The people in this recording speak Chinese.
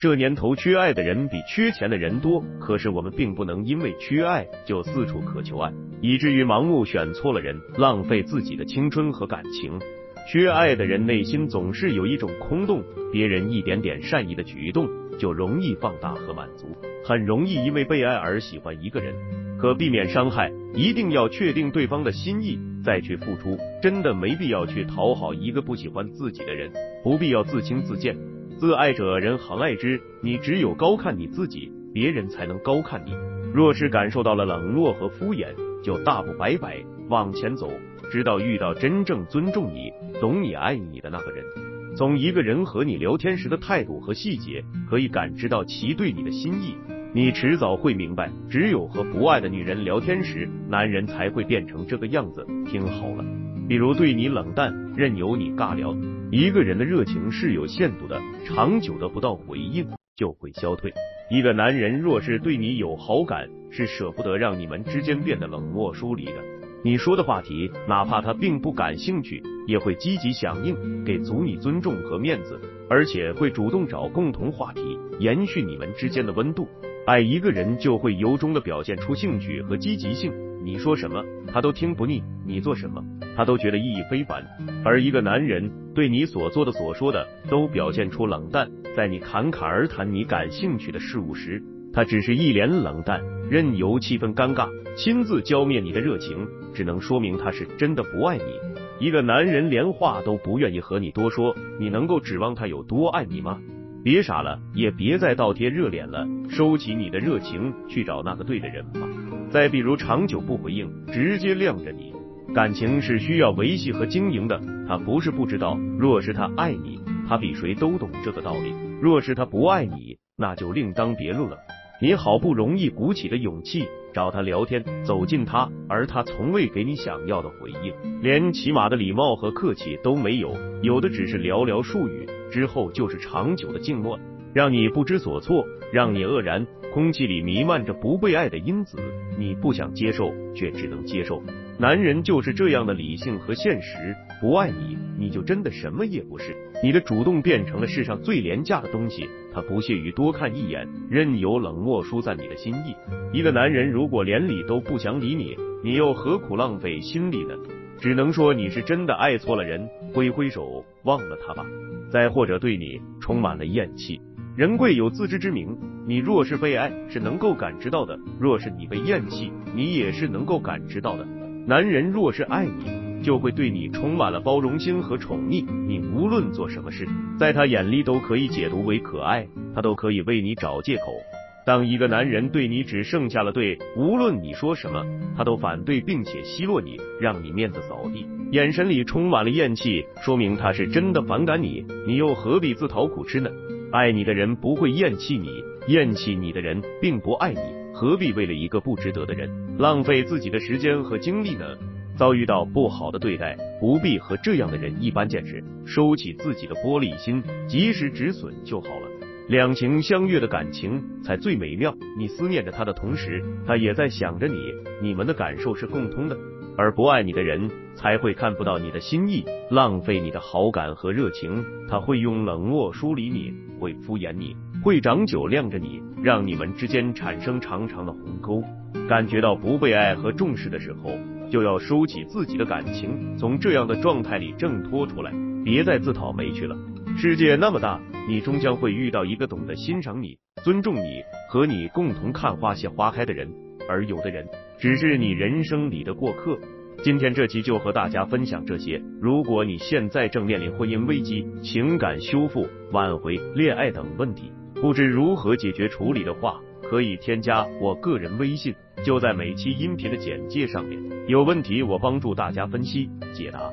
这年头缺爱的人比缺钱的人多，可是我们并不能因为缺爱就四处渴求爱，以至于盲目选错了人，浪费自己的青春和感情。缺爱的人内心总是有一种空洞，别人一点点善意的举动就容易放大和满足，很容易因为被爱而喜欢一个人。可避免伤害，一定要确定对方的心意再去付出，真的没必要去讨好一个不喜欢自己的人，不必要自轻自贱。自爱者人恒爱之，你只有高看你自己，别人才能高看你。若是感受到了冷落和敷衍，就大步摆摆往前走。直到遇到真正尊重你、懂你、爱你的那个人，从一个人和你聊天时的态度和细节，可以感知到其对你的心意。你迟早会明白，只有和不爱的女人聊天时，男人才会变成这个样子。听好了，比如对你冷淡，任由你尬聊。一个人的热情是有限度的，长久得不到回应就会消退。一个男人若是对你有好感，是舍不得让你们之间变得冷漠疏离的。你说的话题，哪怕他并不感兴趣，也会积极响应，给足你尊重和面子，而且会主动找共同话题，延续你们之间的温度。爱一个人，就会由衷的表现出兴趣和积极性。你说什么，他都听不腻；你做什么，他都觉得意义非凡。而一个男人对你所做的、所说的，都表现出冷淡，在你侃侃而谈你感兴趣的事物时，他只是一脸冷淡，任由气氛尴尬，亲自浇灭你的热情，只能说明他是真的不爱你。一个男人连话都不愿意和你多说，你能够指望他有多爱你吗？别傻了，也别再倒贴热脸了，收起你的热情，去找那个对的人吧。再比如，长久不回应，直接晾着你，感情是需要维系和经营的。他不是不知道，若是他爱你，他比谁都懂这个道理；若是他不爱你，那就另当别论了。你好不容易鼓起的勇气找他聊天，走近他，而他从未给你想要的回应，连起码的礼貌和客气都没有，有的只是寥寥数语，之后就是长久的静默，让你不知所措，让你愕然。空气里弥漫着不被爱的因子，你不想接受，却只能接受。男人就是这样的理性和现实，不爱你，你就真的什么也不是。你的主动变成了世上最廉价的东西，他不屑于多看一眼，任由冷漠疏散你的心意。一个男人如果连理都不想理你，你又何苦浪费心力呢？只能说你是真的爱错了人，挥挥手忘了他吧。再或者对你充满了厌弃。人贵有自知之明，你若是被爱，是能够感知到的；若是你被厌弃，你也是能够感知到的。男人若是爱你，就会对你充满了包容心和宠溺，你无论做什么事，在他眼里都可以解读为可爱，他都可以为你找借口。当一个男人对你只剩下了对，无论你说什么，他都反对并且奚落你，让你面子扫地，眼神里充满了厌弃，说明他是真的反感你，你又何必自讨苦吃呢？爱你的人不会厌弃你，厌弃你的人并不爱你，何必为了一个不值得的人浪费自己的时间和精力呢？遭遇到不好的对待，不必和这样的人一般见识，收起自己的玻璃心，及时止损就好了。两情相悦的感情才最美妙，你思念着他的同时，他也在想着你，你们的感受是共通的。而不爱你的人才会看不到你的心意，浪费你的好感和热情。他会用冷漠疏离你，会敷衍你，会长久晾着你，让你们之间产生长长的鸿沟。感觉到不被爱和重视的时候，就要收起自己的感情，从这样的状态里挣脱出来，别再自讨没趣了。世界那么大，你终将会遇到一个懂得欣赏你、尊重你和你共同看花谢花开的人。而有的人只是你人生里的过客。今天这期就和大家分享这些。如果你现在正面临婚姻危机、情感修复、挽回、恋爱等问题，不知如何解决处理的话，可以添加我个人微信，就在每期音频的简介上面。有问题我帮助大家分析解答。